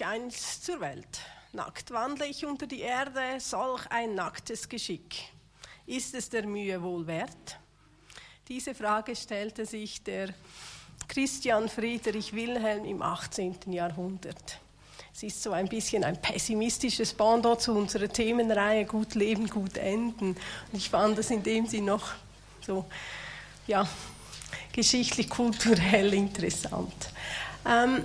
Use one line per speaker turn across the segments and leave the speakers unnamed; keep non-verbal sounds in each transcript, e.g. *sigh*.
ich einst zur Welt. Nackt wandle ich unter die Erde, solch ein nacktes Geschick. Ist es der Mühe wohl wert? Diese Frage stellte sich der Christian Friedrich Wilhelm im 18. Jahrhundert. Es ist so ein bisschen ein pessimistisches Bondo zu unserer Themenreihe Gut leben, gut enden. Und ich fand das in dem Sinne noch so, ja, geschichtlich, kulturell interessant. Ähm,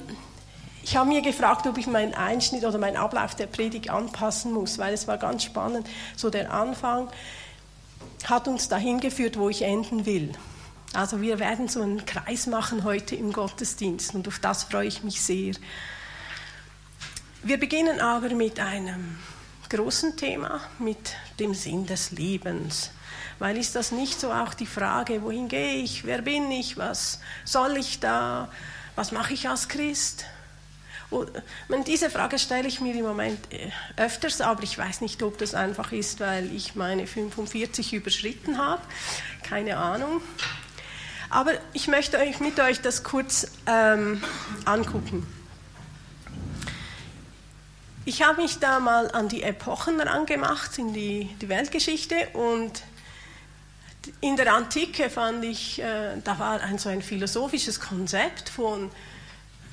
ich habe mir gefragt, ob ich meinen Einschnitt oder meinen Ablauf der Predigt anpassen muss, weil es war ganz spannend. So der Anfang hat uns dahin geführt, wo ich enden will. Also wir werden so einen Kreis machen heute im Gottesdienst und auf das freue ich mich sehr. Wir beginnen aber mit einem großen Thema, mit dem Sinn des Lebens. Weil ist das nicht so auch die Frage, wohin gehe ich, wer bin ich, was soll ich da, was mache ich als Christ? Diese Frage stelle ich mir im Moment äh, öfters, aber ich weiß nicht, ob das einfach ist, weil ich meine 45 überschritten habe. Keine Ahnung. Aber ich möchte euch mit euch das kurz ähm, angucken. Ich habe mich da mal an die Epochen rangemacht, in die, die Weltgeschichte und in der Antike fand ich, äh, da war ein so ein philosophisches Konzept von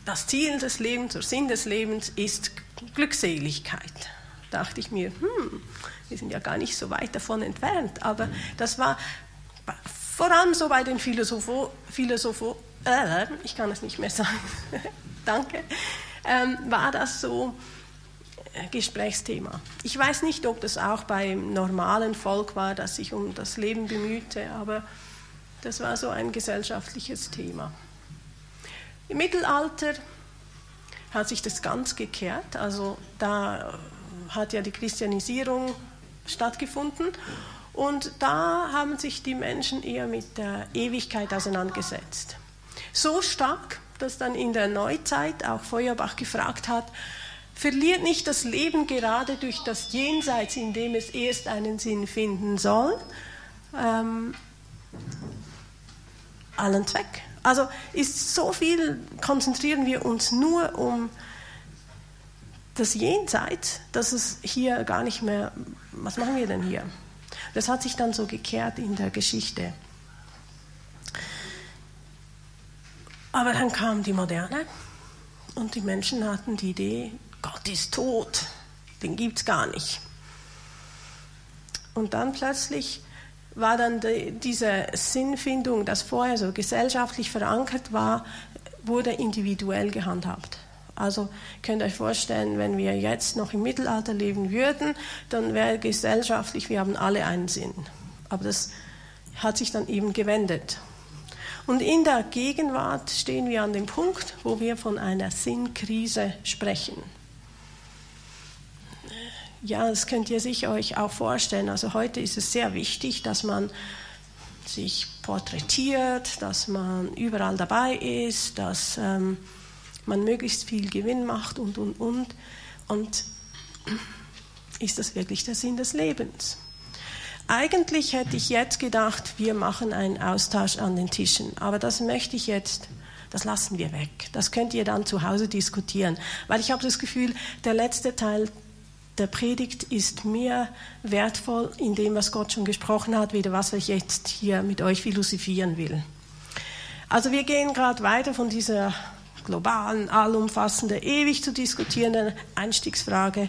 das Ziel des Lebens, der Sinn des Lebens ist Glückseligkeit. Da dachte ich mir, hm, wir sind ja gar nicht so weit davon entfernt. Aber das war vor allem so bei den Philosopho, Philosopho äh, ich kann es nicht mehr sagen, *laughs* danke, ähm, war das so äh, Gesprächsthema. Ich weiß nicht, ob das auch beim normalen Volk war, das sich um das Leben bemühte, aber das war so ein gesellschaftliches Thema. Im Mittelalter hat sich das ganz gekehrt. Also da hat ja die Christianisierung stattgefunden und da haben sich die Menschen eher mit der Ewigkeit auseinandergesetzt. So stark, dass dann in der Neuzeit auch Feuerbach gefragt hat, verliert nicht das Leben gerade durch das Jenseits, in dem es erst einen Sinn finden soll, ähm, allen Zweck? Also ist so viel, konzentrieren wir uns nur um das Jenseits, dass es hier gar nicht mehr, was machen wir denn hier? Das hat sich dann so gekehrt in der Geschichte. Aber dann kam die Moderne und die Menschen hatten die Idee, Gott ist tot, den gibt es gar nicht. Und dann plötzlich war dann die, diese Sinnfindung, das vorher so gesellschaftlich verankert war, wurde individuell gehandhabt. Also könnt ihr euch vorstellen, wenn wir jetzt noch im Mittelalter leben würden, dann wäre gesellschaftlich, wir haben alle einen Sinn. Aber das hat sich dann eben gewendet. Und in der Gegenwart stehen wir an dem Punkt, wo wir von einer Sinnkrise sprechen ja, das könnt ihr sich euch auch vorstellen. Also heute ist es sehr wichtig, dass man sich porträtiert, dass man überall dabei ist, dass ähm, man möglichst viel Gewinn macht und, und, und. Und ist das wirklich der Sinn des Lebens? Eigentlich hätte ich jetzt gedacht, wir machen einen Austausch an den Tischen, aber das möchte ich jetzt, das lassen wir weg. Das könnt ihr dann zu Hause diskutieren, weil ich habe das Gefühl, der letzte Teil der Predigt ist mehr wertvoll in dem, was Gott schon gesprochen hat, wie was ich jetzt hier mit euch philosophieren will. Also wir gehen gerade weiter von dieser globalen, allumfassenden, ewig zu diskutierenden Einstiegsfrage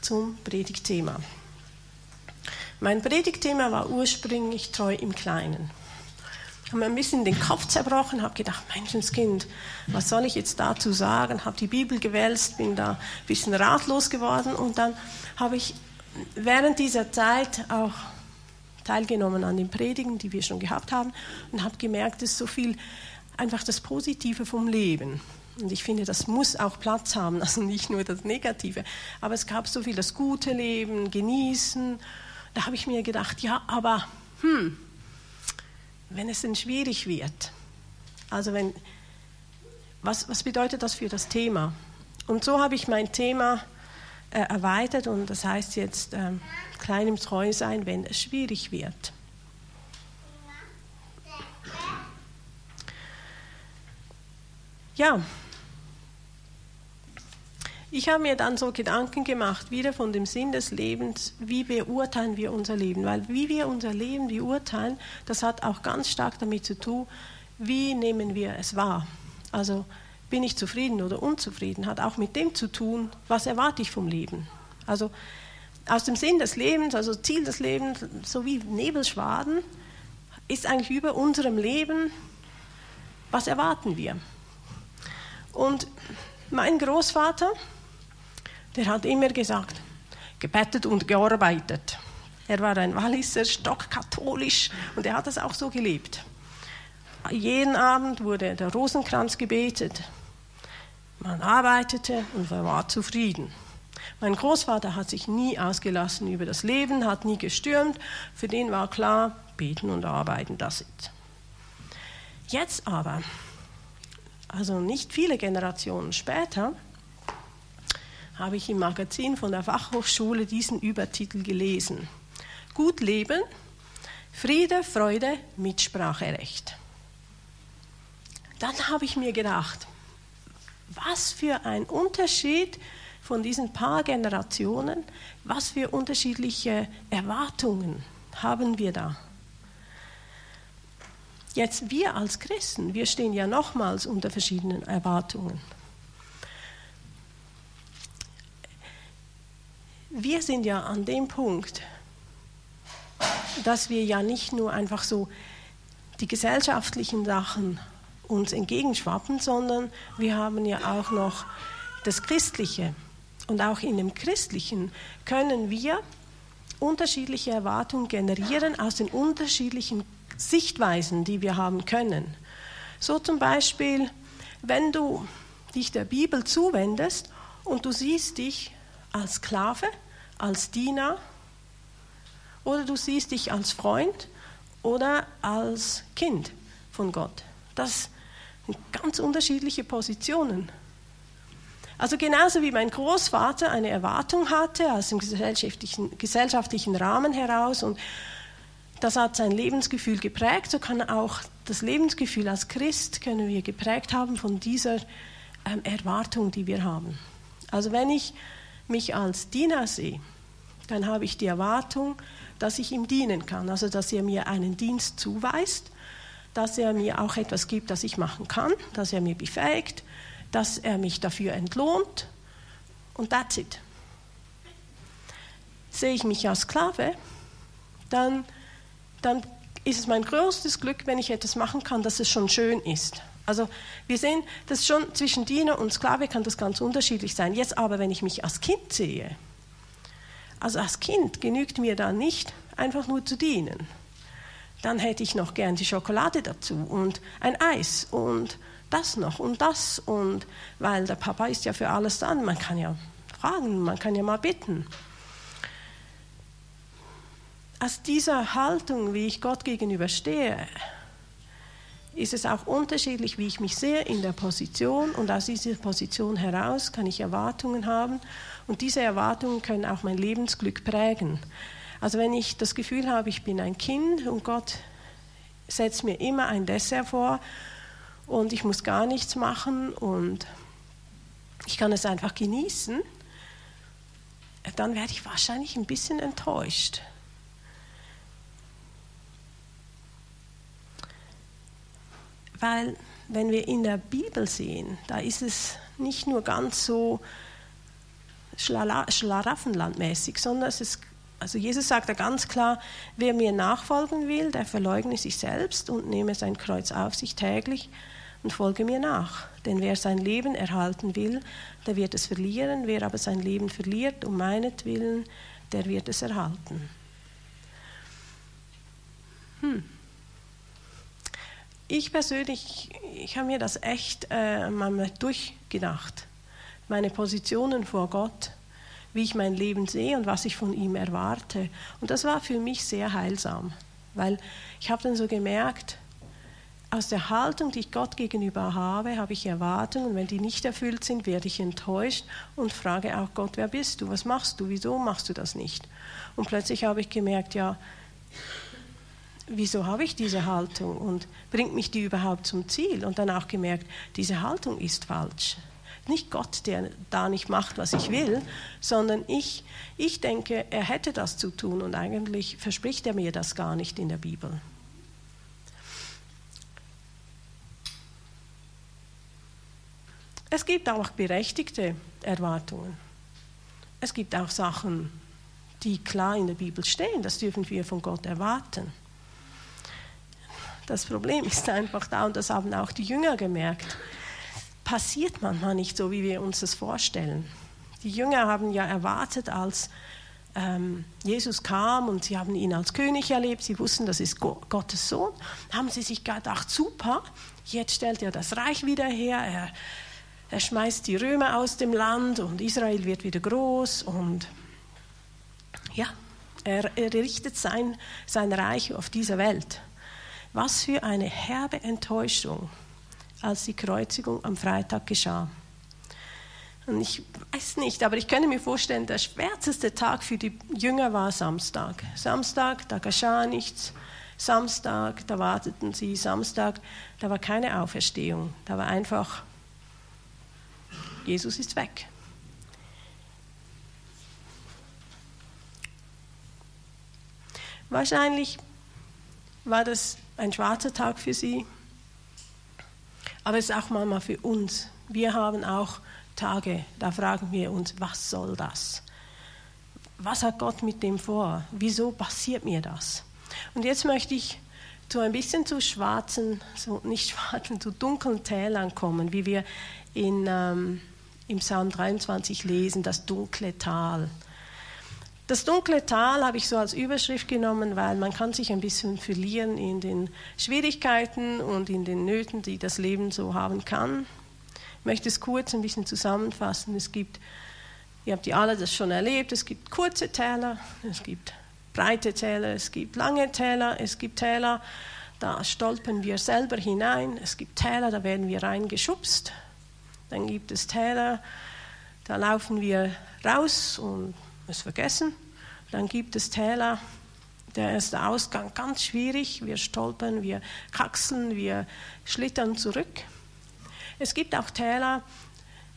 zum Predigtthema. Mein Predigtthema war ursprünglich treu im Kleinen habe mir ein bisschen den Kopf zerbrochen, habe gedacht, Menschenskind, was soll ich jetzt dazu sagen? Habe die Bibel gewälzt, bin da ein bisschen ratlos geworden und dann habe ich während dieser Zeit auch teilgenommen an den Predigen, die wir schon gehabt haben und habe gemerkt, es ist so viel einfach das Positive vom Leben. Und ich finde, das muss auch Platz haben, *laughs* also nicht nur das Negative. Aber es gab so viel das gute Leben, genießen. Da habe ich mir gedacht, ja, aber hm, wenn es denn schwierig wird. Also wenn, was, was bedeutet das für das Thema? Und so habe ich mein Thema äh, erweitert und das heißt jetzt äh, kleinem Treu sein, wenn es schwierig wird. Ja, ich habe mir dann so Gedanken gemacht, wieder von dem Sinn des Lebens, wie beurteilen wir unser Leben? Weil wie wir unser Leben beurteilen, das hat auch ganz stark damit zu tun, wie nehmen wir es wahr. Also bin ich zufrieden oder unzufrieden, hat auch mit dem zu tun, was erwarte ich vom Leben. Also aus dem Sinn des Lebens, also Ziel des Lebens, so wie Nebelschwaden, ist eigentlich über unserem Leben, was erwarten wir. Und mein Großvater, der hat immer gesagt, gebettet und gearbeitet. Er war ein Walliser, stockkatholisch und er hat das auch so gelebt. Jeden Abend wurde der Rosenkranz gebetet. Man arbeitete und man war zufrieden. Mein Großvater hat sich nie ausgelassen über das Leben, hat nie gestürmt. Für den war klar, beten und arbeiten, das ist. Jetzt aber, also nicht viele Generationen später, habe ich im Magazin von der Fachhochschule diesen Übertitel gelesen. Gut leben, Friede, Freude, Mitspracherecht. Dann habe ich mir gedacht, was für ein Unterschied von diesen paar Generationen, was für unterschiedliche Erwartungen haben wir da. Jetzt wir als Christen, wir stehen ja nochmals unter verschiedenen Erwartungen. Wir sind ja an dem Punkt, dass wir ja nicht nur einfach so die gesellschaftlichen Sachen uns entgegenschwappen, sondern wir haben ja auch noch das Christliche. Und auch in dem Christlichen können wir unterschiedliche Erwartungen generieren aus den unterschiedlichen Sichtweisen, die wir haben können. So zum Beispiel, wenn du dich der Bibel zuwendest und du siehst dich als Sklave, als Diener oder du siehst dich als Freund oder als Kind von Gott. Das sind ganz unterschiedliche Positionen. Also genauso wie mein Großvater eine Erwartung hatte aus dem gesellschaftlichen, gesellschaftlichen Rahmen heraus und das hat sein Lebensgefühl geprägt, so kann auch das Lebensgefühl als Christ können wir geprägt haben von dieser ähm, Erwartung, die wir haben. Also wenn ich mich als Diener sehe, dann habe ich die Erwartung, dass ich ihm dienen kann, also dass er mir einen Dienst zuweist dass er mir auch etwas gibt, das ich machen kann, dass er mir befähigt, dass er mich dafür entlohnt und that's it. Sehe ich mich als Sklave, dann, dann ist es mein größtes Glück, wenn ich etwas machen kann, dass es schon schön ist. Also wir sehen, dass schon zwischen Diener und Sklave kann das ganz unterschiedlich sein. Jetzt aber, wenn ich mich als Kind sehe, also als Kind genügt mir da nicht, einfach nur zu dienen dann hätte ich noch gern die Schokolade dazu und ein Eis und das noch und das und weil der Papa ist ja für alles dann, man kann ja fragen, man kann ja mal bitten. Aus dieser Haltung, wie ich Gott gegenüber stehe, ist es auch unterschiedlich, wie ich mich sehe in der Position und aus dieser Position heraus kann ich Erwartungen haben und diese Erwartungen können auch mein Lebensglück prägen. Also wenn ich das Gefühl habe, ich bin ein Kind und Gott setzt mir immer ein Dessert vor und ich muss gar nichts machen und ich kann es einfach genießen, dann werde ich wahrscheinlich ein bisschen enttäuscht. Weil wenn wir in der Bibel sehen, da ist es nicht nur ganz so schlaraffenlandmäßig, sondern es ist also Jesus sagt da ganz klar, wer mir nachfolgen will, der verleugne sich selbst und nehme sein Kreuz auf sich täglich und folge mir nach. Denn wer sein Leben erhalten will, der wird es verlieren. Wer aber sein Leben verliert um meinetwillen, der wird es erhalten. Hm. Ich persönlich, ich habe mir das echt äh, mal durchgedacht. Meine Positionen vor Gott wie ich mein Leben sehe und was ich von ihm erwarte. Und das war für mich sehr heilsam, weil ich habe dann so gemerkt, aus der Haltung, die ich Gott gegenüber habe, habe ich Erwartungen und wenn die nicht erfüllt sind, werde ich enttäuscht und frage auch Gott, wer bist du, was machst du, wieso machst du das nicht? Und plötzlich habe ich gemerkt, ja, wieso habe ich diese Haltung und bringt mich die überhaupt zum Ziel? Und dann auch gemerkt, diese Haltung ist falsch. Nicht Gott, der da nicht macht, was ich will, sondern ich, ich denke, er hätte das zu tun und eigentlich verspricht er mir das gar nicht in der Bibel. Es gibt auch berechtigte Erwartungen. Es gibt auch Sachen, die klar in der Bibel stehen. Das dürfen wir von Gott erwarten. Das Problem ist einfach da, und das haben auch die Jünger gemerkt, passiert manchmal nicht so, wie wir uns das vorstellen. Die Jünger haben ja erwartet, als ähm, Jesus kam und sie haben ihn als König erlebt, sie wussten, das ist Gottes Sohn, haben sie sich gedacht, super, jetzt stellt er das Reich wieder her, er, er schmeißt die Römer aus dem Land und Israel wird wieder groß und ja, er, er richtet sein, sein Reich auf dieser Welt. Was für eine herbe Enttäuschung, als die Kreuzigung am Freitag geschah. Und ich weiß nicht, aber ich könnte mir vorstellen, der schwärzeste Tag für die Jünger war Samstag. Samstag, da geschah nichts. Samstag, da warteten sie. Samstag, da war keine Auferstehung. Da war einfach, Jesus ist weg. Wahrscheinlich war das ein schwarzer Tag für sie, aber es ist auch manchmal für uns. Wir haben auch Tage, da fragen wir uns, was soll das? Was hat Gott mit dem vor? Wieso passiert mir das? Und jetzt möchte ich zu ein bisschen zu schwarzen, so nicht *laughs* schwarzen, zu dunklen Tälern kommen, wie wir in, ähm, im Psalm 23 lesen, das dunkle Tal. Das dunkle Tal habe ich so als Überschrift genommen, weil man kann sich ein bisschen verlieren in den Schwierigkeiten und in den Nöten, die das Leben so haben kann. Ich möchte es kurz ein bisschen zusammenfassen. Es gibt, ihr habt ja alle das schon erlebt, es gibt kurze Täler, es gibt breite Täler, es gibt lange Täler, es gibt Täler, da stolpern wir selber hinein, es gibt Täler, da werden wir reingeschubst, dann gibt es Täler, da laufen wir raus und es vergessen. Dann gibt es Täler, der erste Ausgang ganz schwierig. Wir stolpern, wir kraxeln, wir schlittern zurück. Es gibt auch Täler,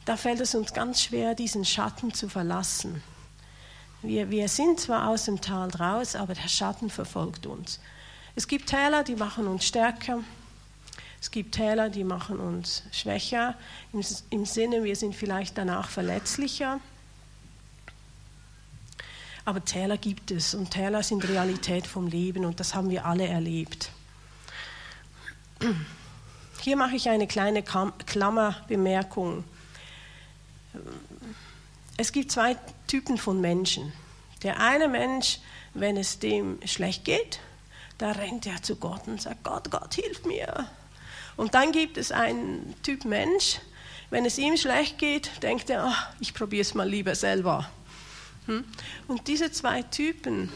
da fällt es uns ganz schwer, diesen Schatten zu verlassen. Wir, wir sind zwar aus dem Tal raus, aber der Schatten verfolgt uns. Es gibt Täler, die machen uns stärker. Es gibt Täler, die machen uns schwächer. Im, Im Sinne, wir sind vielleicht danach verletzlicher. Aber Täler gibt es und Täler sind Realität vom Leben und das haben wir alle erlebt. Hier mache ich eine kleine Klammerbemerkung. Es gibt zwei Typen von Menschen. Der eine Mensch, wenn es dem schlecht geht, da rennt er zu Gott und sagt, Gott, Gott, hilf mir. Und dann gibt es einen Typ Mensch, wenn es ihm schlecht geht, denkt er, ach, ich probiere es mal lieber selber. Hm? Und diese zwei Typen,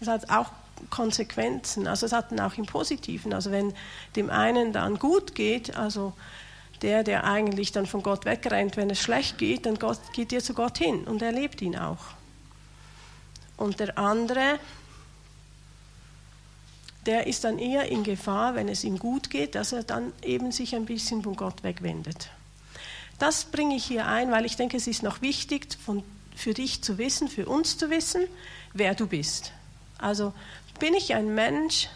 das hat auch Konsequenzen, also es hat auch im Positiven. Also wenn dem einen dann gut geht, also der, der eigentlich dann von Gott wegrennt, wenn es schlecht geht, dann geht er zu Gott hin und erlebt ihn auch. Und der andere, der ist dann eher in Gefahr, wenn es ihm gut geht, dass er dann eben sich ein bisschen von Gott wegwendet. Das bringe ich hier ein, weil ich denke, es ist noch wichtig, von für dich zu wissen, für uns zu wissen, wer du bist. Also bin ich ein Mensch,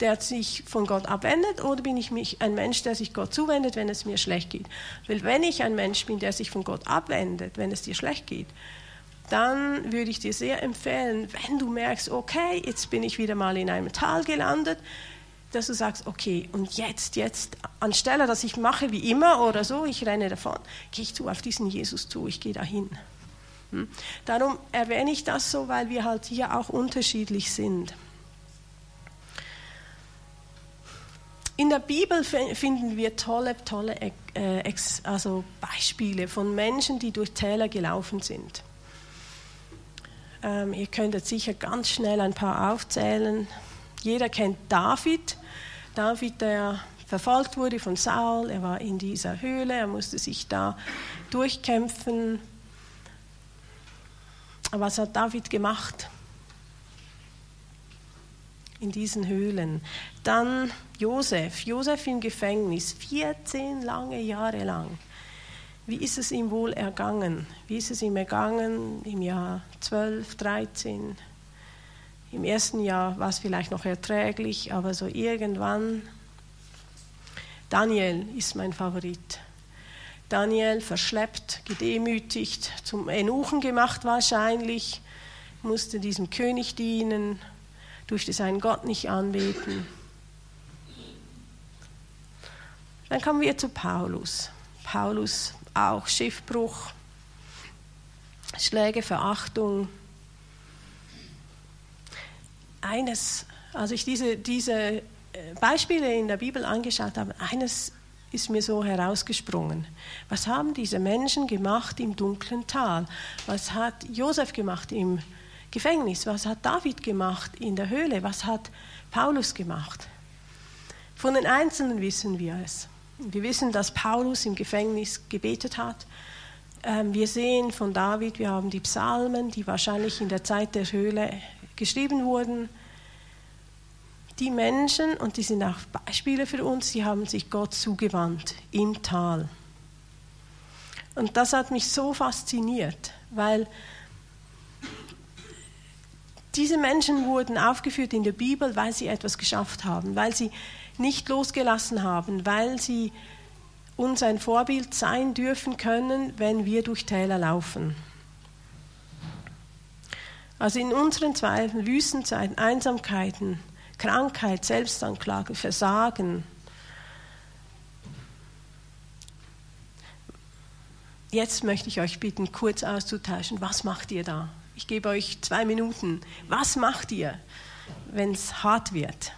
der sich von Gott abwendet oder bin ich mich ein Mensch, der sich Gott zuwendet, wenn es mir schlecht geht? Weil wenn ich ein Mensch bin, der sich von Gott abwendet, wenn es dir schlecht geht, dann würde ich dir sehr empfehlen, wenn du merkst, okay, jetzt bin ich wieder mal in einem Tal gelandet, dass du sagst, okay, und jetzt, jetzt, anstelle, dass ich mache wie immer oder so, ich renne davon, gehe ich zu auf diesen Jesus zu, ich gehe dahin. Hm? Darum erwähne ich das so, weil wir halt hier auch unterschiedlich sind. In der Bibel finden wir tolle, tolle äh, also Beispiele von Menschen, die durch Täler gelaufen sind. Ähm, ihr könntet sicher ganz schnell ein paar aufzählen. Jeder kennt David. David, der verfolgt wurde von Saul, er war in dieser Höhle, er musste sich da durchkämpfen was hat David gemacht in diesen Höhlen? Dann Josef, Josef im Gefängnis, 14 lange Jahre lang. wie ist es ihm wohl ergangen? Wie ist es ihm ergangen im Jahr 12, 13? Im ersten Jahr war es vielleicht noch erträglich, aber so irgendwann. Daniel ist mein Favorit. Daniel verschleppt, gedemütigt, zum Enuchen gemacht wahrscheinlich, musste diesem König dienen, durfte seinen Gott nicht anbeten. Dann kommen wir zu Paulus. Paulus auch Schiffbruch, Schläge, Verachtung. Eines, als ich diese, diese äh, Beispiele in der Bibel angeschaut habe, eines ist mir so herausgesprungen. Was haben diese Menschen gemacht im dunklen Tal? Was hat Josef gemacht im Gefängnis? Was hat David gemacht in der Höhle? Was hat Paulus gemacht? Von den Einzelnen wissen wir es. Wir wissen, dass Paulus im Gefängnis gebetet hat. Ähm, wir sehen von David, wir haben die Psalmen, die wahrscheinlich in der Zeit der Höhle geschrieben wurden. Die Menschen, und die sind auch Beispiele für uns, die haben sich Gott zugewandt im Tal. Und das hat mich so fasziniert, weil diese Menschen wurden aufgeführt in der Bibel, weil sie etwas geschafft haben, weil sie nicht losgelassen haben, weil sie uns ein Vorbild sein dürfen können, wenn wir durch Täler laufen. Also in unseren Zweifeln, Wüstenzeiten, Einsamkeiten, Krankheit, Selbstanklage, Versagen. Jetzt möchte ich euch bitten, kurz auszutauschen. Was macht ihr da? Ich gebe euch zwei Minuten. Was macht ihr, wenn es hart wird?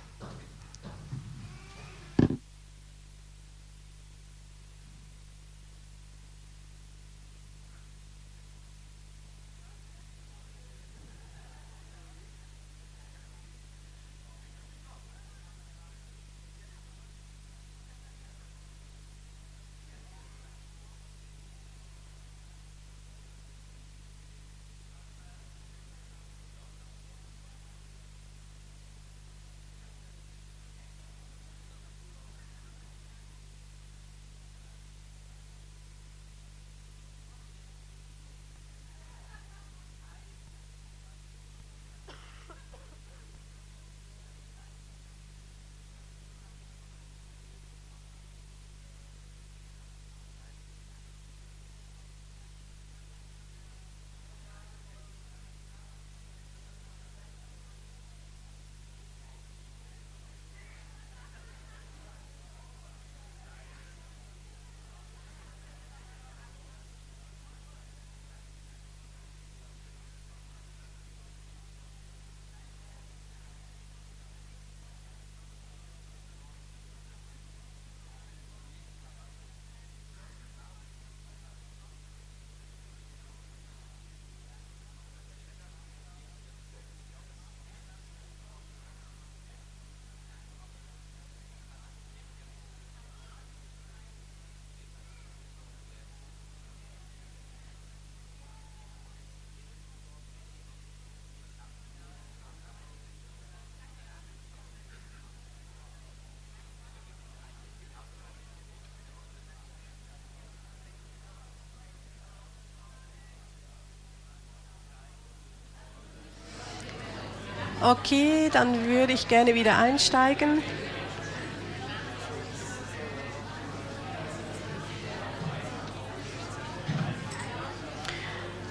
Okay, dann würde ich gerne wieder einsteigen.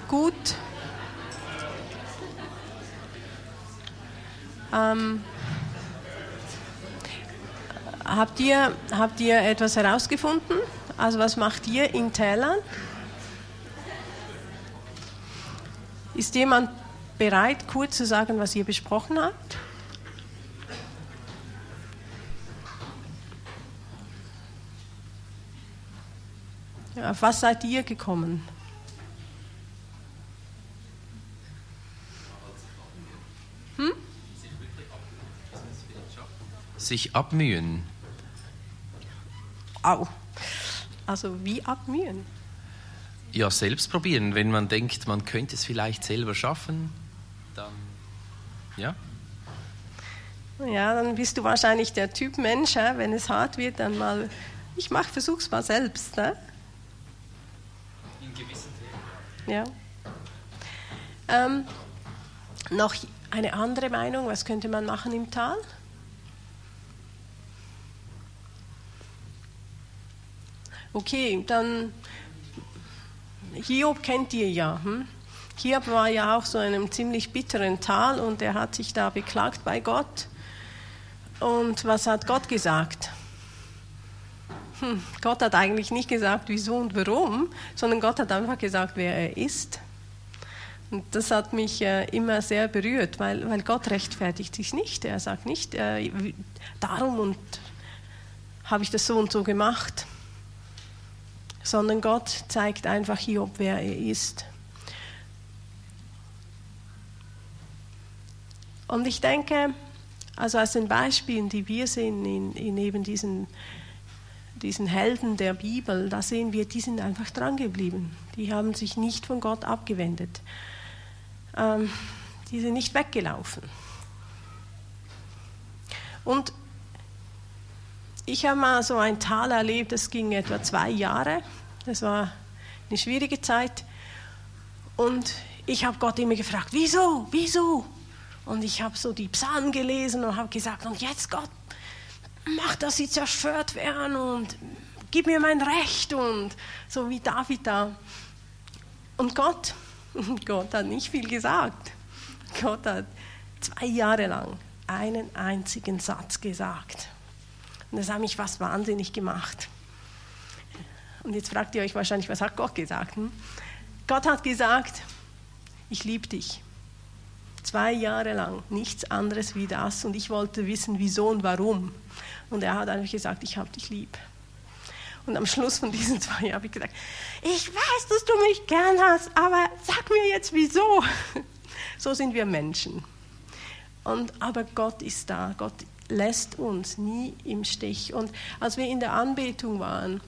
Gut. Ähm, habt, ihr, habt ihr etwas herausgefunden? Also was macht ihr in Tälern? Ist jemand bereit, kurz zu sagen, was ihr besprochen habt? Auf was seid ihr gekommen?
Hm? Sich abmühen.
Au. Also wie abmühen?
Ja, selbst probieren. Wenn man denkt, man könnte es vielleicht selber schaffen, ja.
Ja, dann bist du wahrscheinlich der Typ Mensch, wenn es hart wird, dann mal, ich mach, versuch's mal selbst. Ne? Ja. Ähm, noch eine andere Meinung, was könnte man machen im Tal? Okay, dann Hiob kennt ihr ja. Hm? Hiob war ja auch so in einem ziemlich bitteren Tal und er hat sich da beklagt bei Gott. Und was hat Gott gesagt? Hm, Gott hat eigentlich nicht gesagt, wieso und warum, sondern Gott hat einfach gesagt, wer er ist. Und das hat mich äh, immer sehr berührt, weil, weil Gott rechtfertigt sich nicht. Er sagt nicht, äh, darum und habe ich das so und so gemacht sondern Gott zeigt einfach Hiob, wer er ist. Und ich denke, also aus den Beispielen, die wir sehen in, in eben diesen, diesen Helden der Bibel, da sehen wir, die sind einfach dran geblieben. Die haben sich nicht von Gott abgewendet. Ähm, die sind nicht weggelaufen. Und ich habe mal so ein Tal erlebt, das ging etwa zwei Jahre. Das war eine schwierige Zeit. Und ich habe Gott immer gefragt, wieso, wieso? Und ich habe so die Psalmen gelesen und habe gesagt, und jetzt Gott, mach, dass sie zerstört werden und gib mir mein Recht und so wie David da. Und Gott, *laughs* Gott hat nicht viel gesagt. Gott hat zwei Jahre lang einen einzigen Satz gesagt. Und das hat mich fast wahnsinnig gemacht. Und jetzt fragt ihr euch wahrscheinlich, was hat Gott gesagt? Hm? Gott hat gesagt, ich liebe dich. Zwei Jahre lang, nichts anderes wie das. Und ich wollte wissen, wieso und warum. Und er hat einfach gesagt, ich habe dich lieb. Und am Schluss von diesen *laughs* zwei Jahren habe ich gesagt, ich weiß, dass du mich gern hast, aber sag mir jetzt wieso. *laughs* So sind wir Menschen. Und, aber Gott ist da. Gott lässt uns nie im Stich. Und als wir in der Anbetung waren,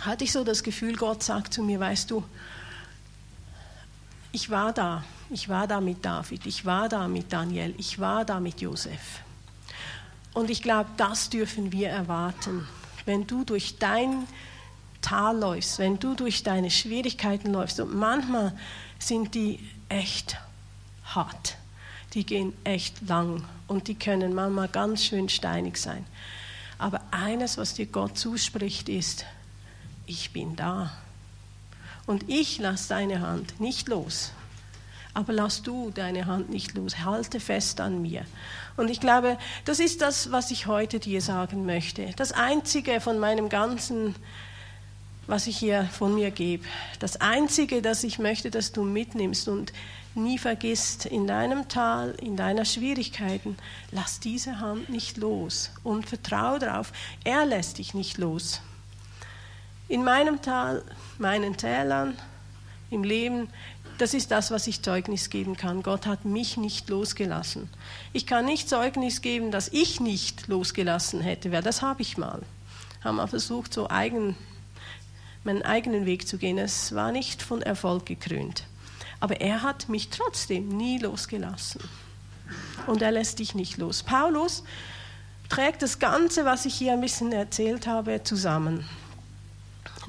hatte ich so das Gefühl, Gott sagt zu mir, weißt du, ich war da, ich war da mit David, ich war da mit Daniel, ich war da mit Josef. Und ich glaube, das dürfen wir erwarten. Wenn du durch dein Tal läufst, wenn du durch deine Schwierigkeiten läufst, und manchmal sind die echt hart die gehen echt lang und die können manchmal ganz schön steinig sein. Aber eines, was dir Gott zuspricht, ist, ich bin da. Und ich lasse deine Hand nicht los. Aber lass du deine Hand nicht los. Halte fest an mir. Und ich glaube, das ist das, was ich heute dir sagen möchte. Das Einzige von meinem ganzen, was ich hier von mir gebe. Das Einzige, das ich möchte, dass du mitnimmst. Und nie vergisst, in deinem Tal, in deiner Schwierigkeiten, lass diese Hand nicht los und vertraue darauf, er lässt dich nicht los. In meinem Tal, meinen Tälern, im Leben, das ist das, was ich Zeugnis geben kann. Gott hat mich nicht losgelassen. Ich kann nicht Zeugnis geben, dass ich nicht losgelassen hätte, weil das habe ich mal. Haben wir versucht, so eigen, meinen eigenen Weg zu gehen. Es war nicht von Erfolg gekrönt. Aber er hat mich trotzdem nie losgelassen. Und er lässt dich nicht los. Paulus trägt das Ganze, was ich hier ein bisschen erzählt habe, zusammen.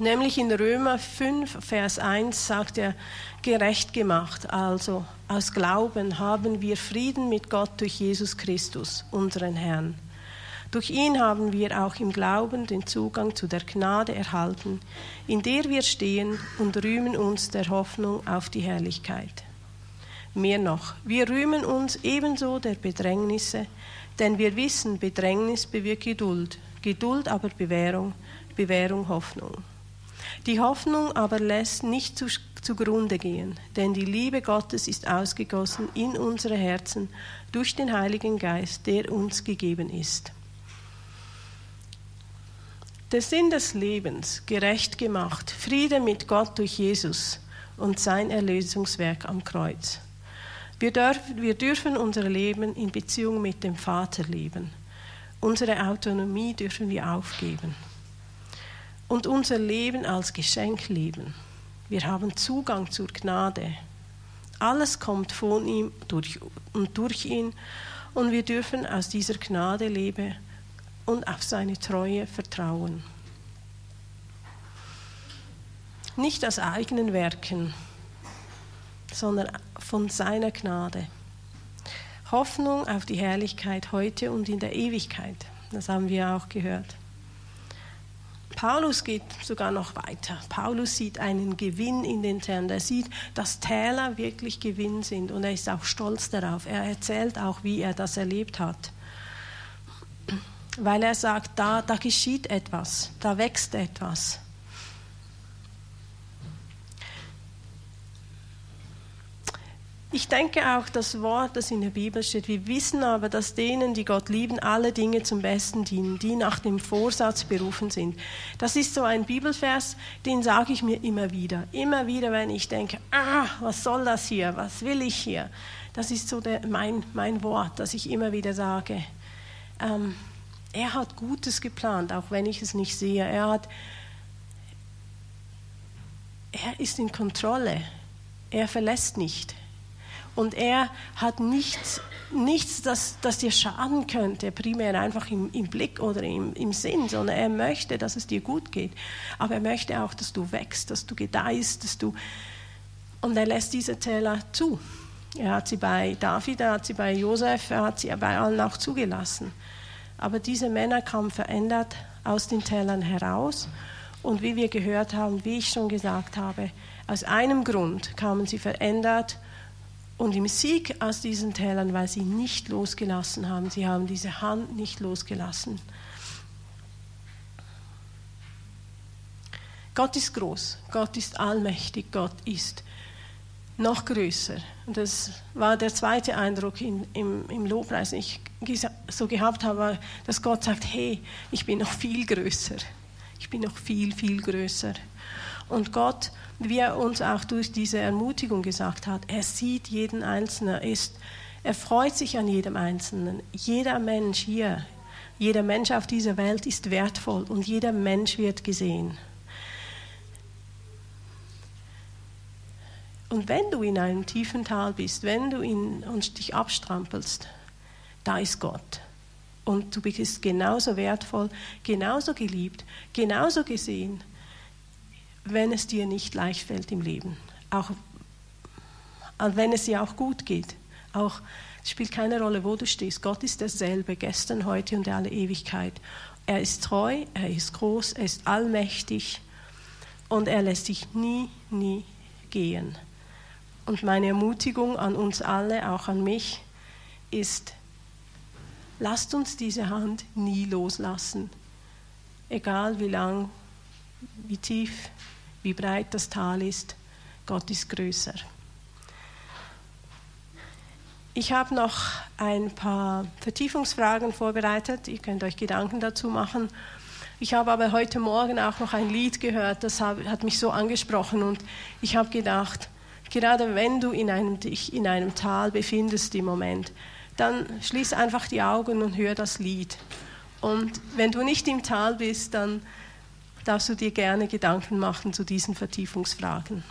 Nämlich in Römer 5, Vers 1 sagt er, gerecht gemacht, also aus Glauben haben wir Frieden mit Gott durch Jesus Christus, unseren Herrn. Durch ihn haben wir auch im Glauben den Zugang zu der Gnade erhalten, in der wir stehen und rühmen uns der Hoffnung auf die Herrlichkeit. Mehr noch, wir rühmen uns ebenso der Bedrängnisse, denn wir wissen, Bedrängnis bewirkt Geduld, Geduld aber Bewährung, Bewährung Hoffnung. Die Hoffnung aber lässt nicht zu, zugrunde gehen, denn die Liebe Gottes ist ausgegossen in unsere Herzen durch den Heiligen Geist, der uns gegeben ist. Der Sinn des Lebens, gerecht gemacht, Friede mit Gott durch Jesus und sein Erlösungswerk am Kreuz. Wir, dürfen, wir dürfen unser Leben in Beziehung mit dem Vater leben. Unsere Autonomie dürfen wir aufgeben. Und unser Leben als Geschenk leben. Wir haben Zugang zur Gnade. Alles kommt von ihm durch, und durch ihn und wir dürfen aus dieser Gnade leben und auf seine Treue vertrauen. Nicht aus eigenen Werken, sondern von seiner Gnade. Hoffnung auf die Herrlichkeit heute und in der Ewigkeit. Das haben wir auch gehört. Paulus geht sogar noch weiter. Paulus sieht einen Gewinn in den Tälen. Er sieht, dass Täler wirklich Gewinn sind und er ist auch stolz darauf. Er erzählt auch, wie er das erlebt hat. Weil er sagt, da, da geschieht etwas, da wächst etwas. Ich denke auch das Wort, das in der Bibel steht, wir wissen aber, dass denen, die Gott lieben, alle Dinge zum Besten dienen, die nach dem Vorsatz berufen sind. Das ist so ein Bibelvers, den sage ich mir immer wieder. Immer wieder, wenn ich denke, ah, was soll das hier, was will ich hier? Das ist so der, mein, mein Wort, das ich immer wieder sage. Ähm, er hat Gutes geplant, auch wenn ich es nicht sehe. Er, hat, er ist in Kontrolle. Er verlässt nicht. Und er hat nichts, nichts das, das dir schaden könnte, primär einfach im, im Blick oder im, im Sinn, sondern er möchte, dass es dir gut geht. Aber er möchte auch, dass du wächst, dass du gedeihst, dass du. Und er lässt diese Täler zu. Er hat sie bei David, er hat sie bei Josef, er hat sie bei allen auch zugelassen. Aber diese Männer kamen verändert aus den Tälern heraus. Und wie wir gehört haben, wie ich schon gesagt habe, aus einem Grund kamen sie verändert und im Sieg aus diesen Tälern, weil sie nicht losgelassen haben. Sie haben diese Hand nicht losgelassen. Gott ist groß, Gott ist allmächtig, Gott ist noch größer. Und das war der zweite Eindruck in, im, im Lobpreis, den ich so gehabt habe, dass Gott sagt, hey, ich bin noch viel größer. Ich bin noch viel, viel größer. Und Gott wie er uns auch durch diese Ermutigung gesagt hat, er sieht jeden Einzelnen, er, ist, er freut sich an jedem Einzelnen. Jeder Mensch hier, jeder Mensch auf dieser Welt ist wertvoll und jeder Mensch wird gesehen. Und wenn du in einem tiefen Tal bist, wenn du in, und dich abstrampelst, da ist Gott. Und du bist genauso wertvoll, genauso geliebt, genauso gesehen wenn es dir nicht leicht fällt im Leben. Auch wenn es dir auch gut geht. Auch es spielt keine Rolle, wo du stehst. Gott ist derselbe, gestern, heute und alle Ewigkeit. Er ist treu, er ist groß, er ist allmächtig und er lässt dich nie, nie gehen. Und meine Ermutigung an uns alle, auch an mich, ist, lasst uns diese Hand nie loslassen. Egal wie lang, wie tief, wie breit das Tal ist. Gott ist größer. Ich habe noch ein paar Vertiefungsfragen vorbereitet. Ihr könnt euch Gedanken dazu machen. Ich habe aber heute Morgen auch noch ein Lied gehört, das hat mich so angesprochen und ich habe gedacht, gerade wenn du in einem, dich in einem Tal befindest im Moment, dann schließ einfach die Augen und hör das Lied. Und wenn du nicht im Tal bist, dann darfst du dir gerne Gedanken machen zu diesen Vertiefungsfragen.